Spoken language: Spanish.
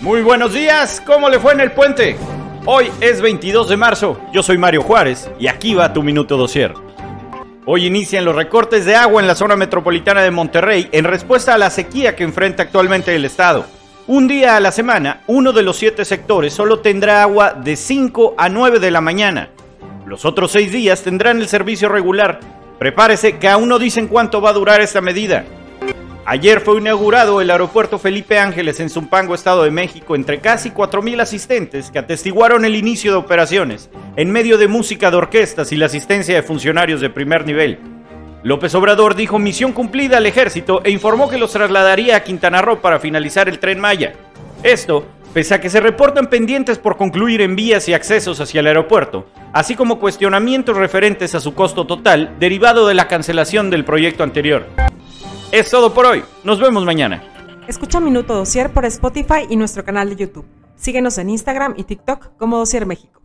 Muy buenos días, ¿cómo le fue en el puente? Hoy es 22 de marzo, yo soy Mario Juárez y aquí va tu minuto dosier. Hoy inician los recortes de agua en la zona metropolitana de Monterrey en respuesta a la sequía que enfrenta actualmente el estado. Un día a la semana, uno de los siete sectores solo tendrá agua de 5 a 9 de la mañana. Los otros seis días tendrán el servicio regular. Prepárese que aún no dicen cuánto va a durar esta medida. Ayer fue inaugurado el aeropuerto Felipe Ángeles en Zumpango, Estado de México, entre casi 4.000 asistentes que atestiguaron el inicio de operaciones, en medio de música de orquestas y la asistencia de funcionarios de primer nivel. López Obrador dijo misión cumplida al ejército e informó que los trasladaría a Quintana Roo para finalizar el tren Maya. Esto, pese a que se reportan pendientes por concluir en vías y accesos hacia el aeropuerto, así como cuestionamientos referentes a su costo total derivado de la cancelación del proyecto anterior. Es todo por hoy. Nos vemos mañana. Escucha Minuto Dosier por Spotify y nuestro canal de YouTube. Síguenos en Instagram y TikTok como Dosier México.